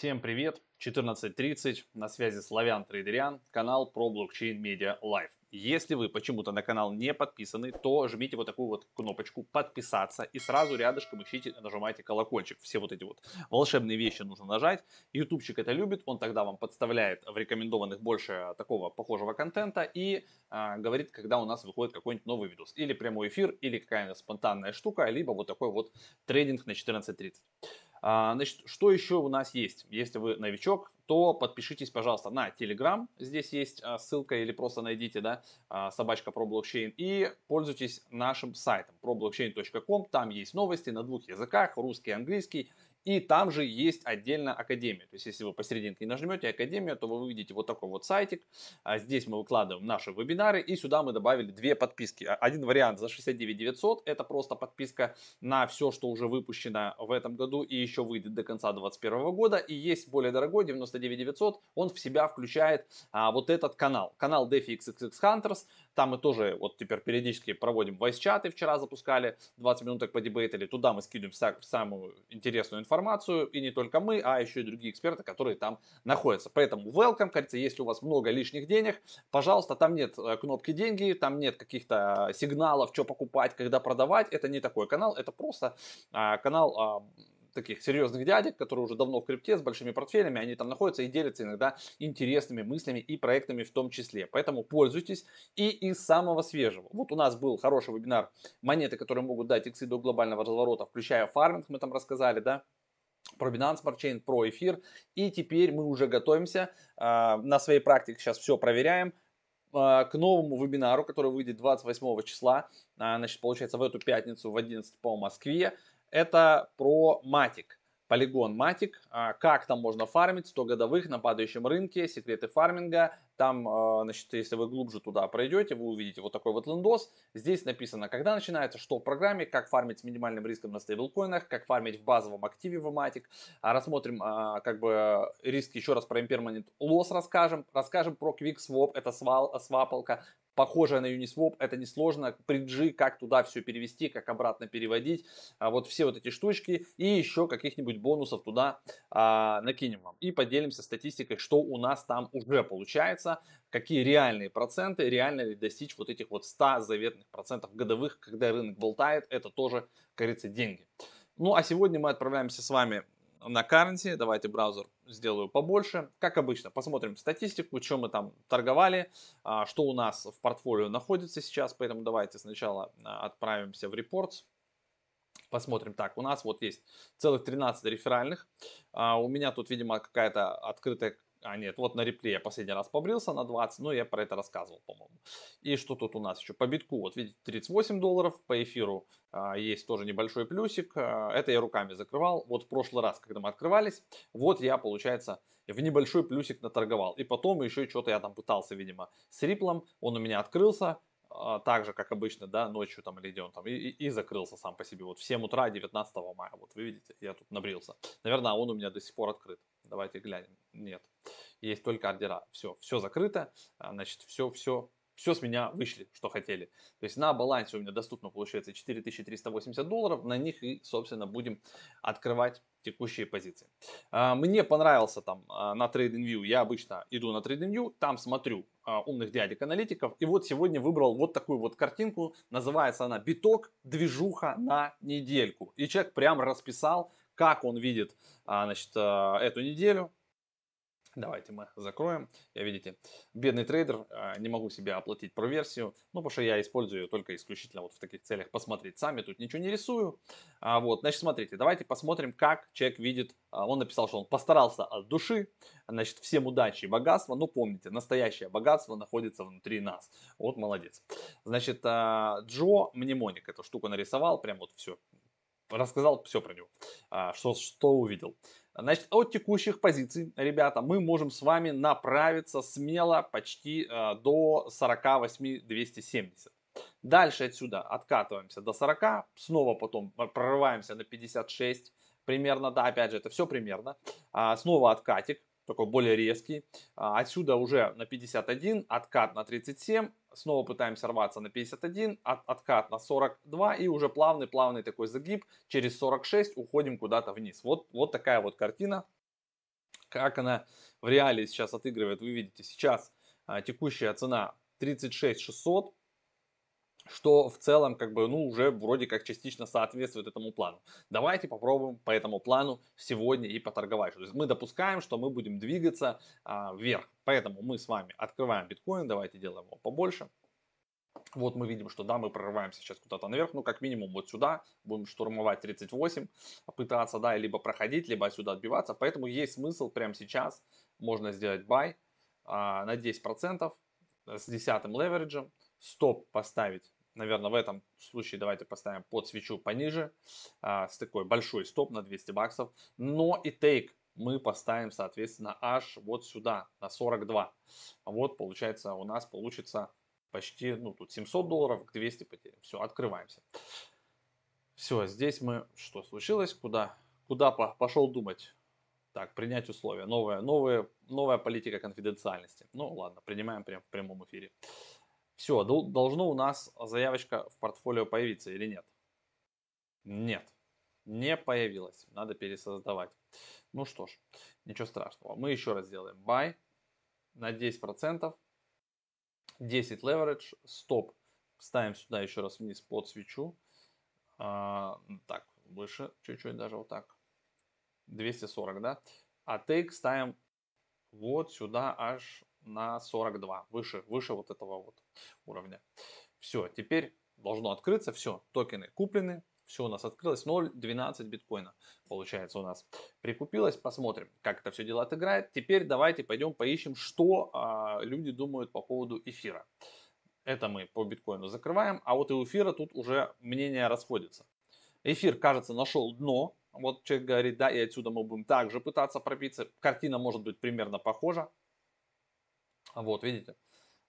Всем привет! 14.30, на связи Славян Трейдериан, канал про блокчейн Media Live. Если вы почему-то на канал не подписаны, то жмите вот такую вот кнопочку подписаться и сразу рядышком ищите, нажимайте колокольчик. Все вот эти вот волшебные вещи нужно нажать. Ютубчик это любит, он тогда вам подставляет в рекомендованных больше такого похожего контента и а, говорит, когда у нас выходит какой-нибудь новый видос. Или прямой эфир, или какая-нибудь спонтанная штука, либо вот такой вот трейдинг на 14.30. А, значит, что еще у нас есть? Если вы новичок, то подпишитесь, пожалуйста, на Telegram. Здесь есть а, ссылка или просто найдите, да, а, собачка про блокчейн. И пользуйтесь нашим сайтом problblockchain.com. Там есть новости на двух языках, русский и английский. И там же есть отдельно Академия. То есть, если вы посерединке нажмете Академию, то вы увидите вот такой вот сайтик. А здесь мы выкладываем наши вебинары. И сюда мы добавили две подписки. Один вариант за 69 900. Это просто подписка на все, что уже выпущено в этом году и еще выйдет до конца 2021 года. И есть более дорогой, 99 900. Он в себя включает а, вот этот канал. Канал DeFi XXX Hunters. Там мы тоже вот теперь периодически проводим voice-чаты. Вчера запускали 20 минуток по дебейтали. Туда мы скидываем самую интересную информацию. И не только мы, а еще и другие эксперты, которые там находятся. Поэтому welcome, кажется, если у вас много лишних денег, пожалуйста, там нет э, кнопки деньги, там нет каких-то сигналов, что покупать, когда продавать. Это не такой канал, это просто а, канал а, таких серьезных дядек, которые уже давно в крипте с большими портфелями, они там находятся и делятся иногда интересными мыслями и проектами в том числе. Поэтому пользуйтесь и из самого свежего. Вот у нас был хороший вебинар монеты, которые могут дать иксы до глобального разворота, включая фарминг, мы там рассказали, да, про Binance Smart Chain, про эфир. И теперь мы уже готовимся, э, на своей практике сейчас все проверяем, э, к новому вебинару, который выйдет 28 числа, э, значит, получается в эту пятницу в 11 по Москве это про матик. Полигон Матик, как там можно фармить 100 годовых на падающем рынке, секреты фарминга. Там, а, значит, если вы глубже туда пройдете, вы увидите вот такой вот лендос. Здесь написано, когда начинается, что в программе, как фармить с минимальным риском на стейблкоинах, как фармить в базовом активе в. Рассмотрим а, как бы риски еще раз про impermanent loss расскажем. Расскажем про Swap, это свал, свапалка, похожая на Uniswap, это несложно, приджи, как туда все перевести, как обратно переводить, а вот все вот эти штучки и еще каких-нибудь бонусов туда а, накинем вам и поделимся статистикой, что у нас там уже получается, какие реальные проценты, реально ли достичь вот этих вот 100 заветных процентов годовых, когда рынок болтает, это тоже, как говорится, деньги. Ну а сегодня мы отправляемся с вами на currency. Давайте браузер сделаю побольше. Как обычно, посмотрим статистику, что мы там торговали, а, что у нас в портфолио находится сейчас. Поэтому давайте сначала а, отправимся в reports. Посмотрим. Так, у нас вот есть целых 13 реферальных. А, у меня тут, видимо, какая-то открытая а, нет, вот на репле я последний раз побрился на 20, но я про это рассказывал, по-моему. И что тут у нас еще? По битку, вот видите, 38 долларов, по эфиру а, есть тоже небольшой плюсик. А, это я руками закрывал. Вот в прошлый раз, когда мы открывались, вот я, получается, в небольшой плюсик наторговал. И потом еще что-то я там пытался, видимо, с риплом. Он у меня открылся, а, так же, как обычно, да, ночью там или где он там, и, и, и закрылся сам по себе. Вот в 7 утра 19 мая, вот вы видите, я тут набрился. Наверное, он у меня до сих пор открыт. Давайте глянем. Нет, есть только ордера. Все, все закрыто, а, значит, все, все, все с меня вышли, что хотели. То есть на балансе у меня доступно получается 4380 долларов, на них и, собственно, будем открывать текущие позиции. А, мне понравился там а, на TradingView, я обычно иду на TradingView, там смотрю умных дядек-аналитиков, и вот сегодня выбрал вот такую вот картинку, называется она «Биток, движуха на недельку». И человек прям расписал, как он видит значит, эту неделю, Давайте мы закроем. Я, видите, бедный трейдер, а, не могу себе оплатить проверсию, ну, потому что я использую ее только исключительно вот в таких целях посмотреть. Сами тут ничего не рисую. А, вот, значит, смотрите, давайте посмотрим, как человек видит. А, он написал, что он постарался от души. Значит, всем удачи и богатства. Но помните, настоящее богатство находится внутри нас. Вот, молодец. Значит, Джо Мнемоник эту штуку нарисовал, прям вот все. Рассказал все про него, что, что увидел. Значит, от текущих позиций, ребята, мы можем с вами направиться смело почти э, до 48 270. Дальше отсюда откатываемся до 40, снова потом прорываемся на 56 примерно, да, опять же, это все примерно. А, снова откатик, такой более резкий. А, отсюда уже на 51, откат на 37, снова пытаемся рваться на 51, от, откат на 42 и уже плавный-плавный такой загиб. Через 46 уходим куда-то вниз. Вот, вот такая вот картина. Как она в реалии сейчас отыгрывает, вы видите, сейчас. А, текущая цена 36 600, что в целом как бы, ну, уже вроде как частично соответствует этому плану. Давайте попробуем по этому плану сегодня и поторговать. То есть мы допускаем, что мы будем двигаться а, вверх. Поэтому мы с вами открываем биткоин, давайте делаем его побольше. Вот мы видим, что да, мы прорываемся сейчас куда-то наверх, ну как минимум вот сюда, будем штурмовать 38, пытаться, да, либо проходить, либо отсюда отбиваться. Поэтому есть смысл прямо сейчас, можно сделать buy а, на 10% с десятым левериджем, стоп поставить наверное, в этом случае давайте поставим под свечу пониже, а, с такой большой стоп на 200 баксов. Но и тейк мы поставим, соответственно, аж вот сюда, на 42. Вот, получается, у нас получится почти, ну, тут 700 долларов, к 200 потерям. Все, открываемся. Все, здесь мы, что случилось, куда, куда пошел думать? Так, принять условия. Новая, новая, новая политика конфиденциальности. Ну ладно, принимаем прям в прямом эфире. Все, должно у нас заявочка в портфолио появиться или нет? Нет, не появилась. Надо пересоздавать. Ну что ж, ничего страшного. Мы еще раз сделаем buy на 10%. 10 leverage, стоп. Ставим сюда еще раз вниз под свечу. А, так, выше чуть-чуть даже вот так. 240, да? А take ставим вот сюда аж на 42, выше, выше вот этого вот уровня. Все, теперь должно открыться, все, токены куплены, все у нас открылось, 0.12 биткоина получается у нас прикупилось. Посмотрим, как это все дело отыграет. Теперь давайте пойдем поищем, что а, люди думают по поводу эфира. Это мы по биткоину закрываем, а вот и у эфира тут уже мнения расходятся. Эфир, кажется, нашел дно. Вот человек говорит, да, и отсюда мы будем также пытаться пробиться. Картина может быть примерно похожа. Вот, видите?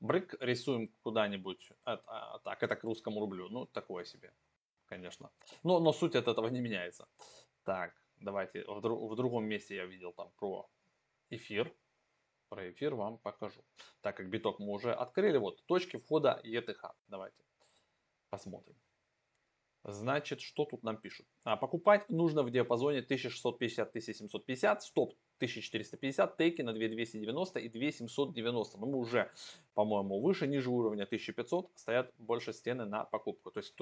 Брык рисуем куда-нибудь. А, так, это к русскому рублю. Ну, такое себе, конечно. Но, но суть от этого не меняется. Так, давайте. В, в другом месте я видел там про эфир. Про эфир вам покажу. Так как биток мы уже открыли. Вот, точки входа ETH. Давайте посмотрим. Значит, что тут нам пишут? А, покупать нужно в диапазоне 1650-1750, стоп 1450, тейки на 2290 и 2790. Но мы уже, по-моему, выше, ниже уровня 1500 стоят больше стены на покупку. То есть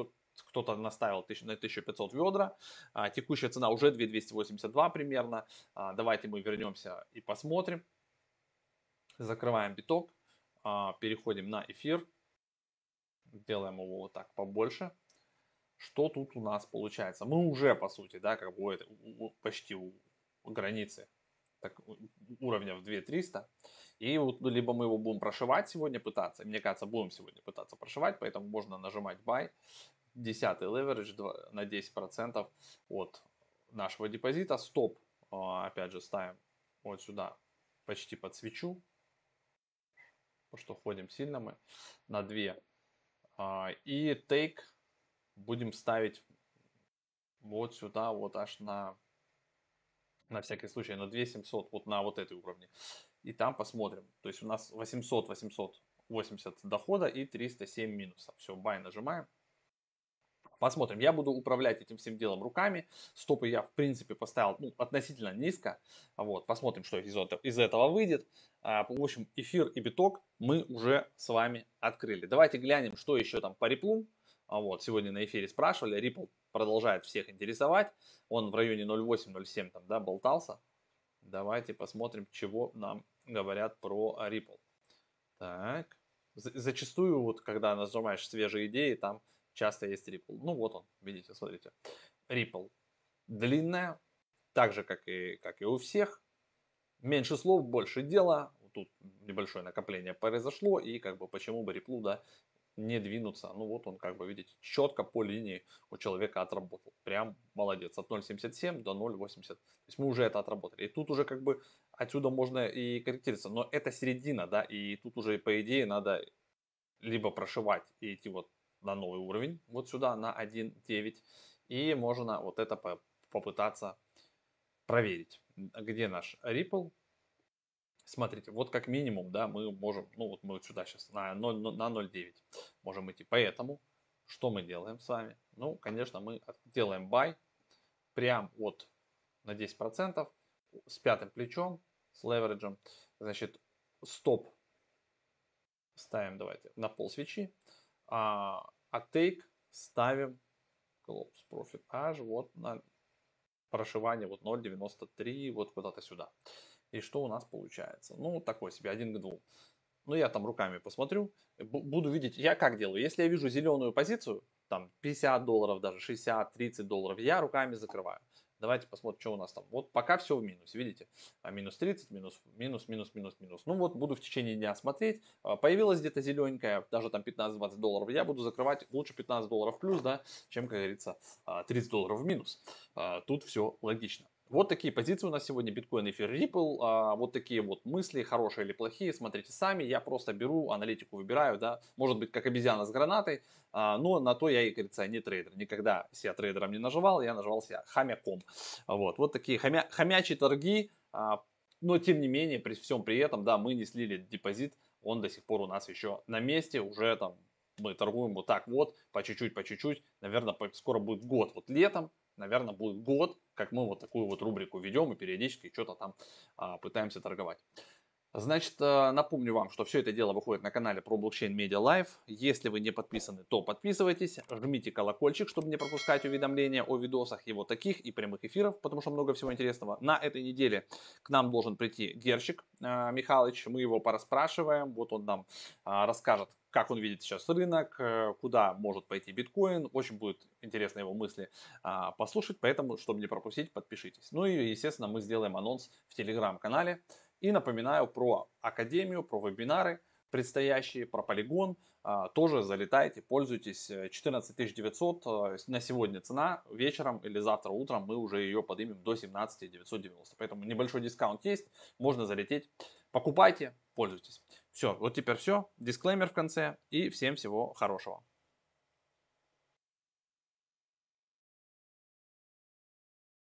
кто-то наставил на 1500 ведра, а, текущая цена уже 2282 примерно. А, давайте мы вернемся и посмотрим. Закрываем биток, а, переходим на эфир, делаем его вот так побольше. Что тут у нас получается? Мы уже, по сути, да, как бы почти у границы так, уровня в 2300. И вот либо мы его будем прошивать сегодня пытаться, мне кажется, будем сегодня пытаться прошивать, поэтому можно нажимать buy, 10 leverage на 10% от нашего депозита, стоп, а, опять же, ставим вот сюда почти под свечу, потому что ходим сильно мы на 2. А, и take будем ставить вот сюда, вот аж на на всякий случай на 2700 вот на вот этой уровне. И там посмотрим. То есть у нас 800, 880 дохода и 307 минуса. Все, buy нажимаем. Посмотрим. Я буду управлять этим всем делом руками. Стопы я, в принципе, поставил ну, относительно низко. Вот, посмотрим, что из, из этого выйдет. А, в общем, эфир и биток мы уже с вами открыли. Давайте глянем, что еще там по реплу. А вот, сегодня на эфире спрашивали. Ripple продолжает всех интересовать. Он в районе 0.8-0.7 там, да, болтался. Давайте посмотрим, чего нам говорят про Ripple. Так. Зачастую, вот, когда нажимаешь свежие идеи, там часто есть Ripple. Ну, вот он, видите, смотрите. Ripple. Длинная, так же, как и, как и у всех. Меньше слов, больше дела. Тут небольшое накопление произошло, и как бы почему бы Ripple, да, не двинуться. Ну вот он, как бы видите, четко по линии у человека отработал. Прям молодец. От 0.77 до 0.80. То есть мы уже это отработали. И тут уже как бы отсюда можно и корректироваться. Но это середина, да, и тут уже по идее надо либо прошивать и идти вот на новый уровень, вот сюда на 1.9. И можно вот это попытаться проверить. Где наш Ripple? Смотрите, вот как минимум, да, мы можем, ну вот мы вот сюда сейчас на 0, на 0.9 можем идти. Поэтому, что мы делаем с вами? Ну, конечно, мы делаем buy прям вот на 10% с пятым плечом, с левериджем. Значит, стоп ставим, давайте, на пол свечи. А, а take ставим close profit аж вот на прошивание вот 0.93 вот куда-то сюда. И что у нас получается? Ну, такой себе, один к двум. Ну, я там руками посмотрю, буду видеть, я как делаю, если я вижу зеленую позицию, там 50 долларов, даже 60, 30 долларов, я руками закрываю. Давайте посмотрим, что у нас там. Вот пока все в минус, видите? А минус 30, минус, минус, минус, минус, минус. Ну вот буду в течение дня смотреть. А, появилась где-то зелененькая, даже там 15-20 долларов. Я буду закрывать лучше 15 долларов плюс, да, чем, как говорится, 30 а, долларов в минус. А, тут все логично. Вот такие позиции у нас сегодня биткоин, эфир, Ripple. А, вот такие вот мысли, хорошие или плохие, смотрите сами. Я просто беру, аналитику выбираю, да, может быть как обезьяна с гранатой, а, но на то я и, говорится, не трейдер. Никогда себя трейдером не наживал, я наживал себя хомяком. Вот, вот такие хомя, хомячие торги, а, но тем не менее, при всем при этом, да, мы не слили депозит, он до сих пор у нас еще на месте, уже там мы торгуем вот так вот, по чуть-чуть, по чуть-чуть, наверное, скоро будет год, вот летом, наверное, будет год, как мы вот такую вот рубрику ведем и периодически что-то там а, пытаемся торговать. Значит, э, напомню вам, что все это дело выходит на канале про блокчейн Media Live. Если вы не подписаны, то подписывайтесь, жмите колокольчик, чтобы не пропускать уведомления о видосах его таких и прямых эфиров, потому что много всего интересного. На этой неделе к нам должен прийти Герчик э, Михайлович, мы его пораспрашиваем, вот он нам э, расскажет, как он видит сейчас рынок, куда может пойти биткоин. Очень будет интересно его мысли послушать, поэтому, чтобы не пропустить, подпишитесь. Ну и, естественно, мы сделаем анонс в телеграм-канале. И напоминаю про академию, про вебинары предстоящие, про полигон. А, тоже залетайте, пользуйтесь. 14 900 э, на сегодня цена. Вечером или завтра утром мы уже ее поднимем до 17 990. Поэтому небольшой дискаунт есть, можно залететь. Покупайте, пользуйтесь. Все, вот теперь все. Дисклеймер в конце и всем всего хорошего.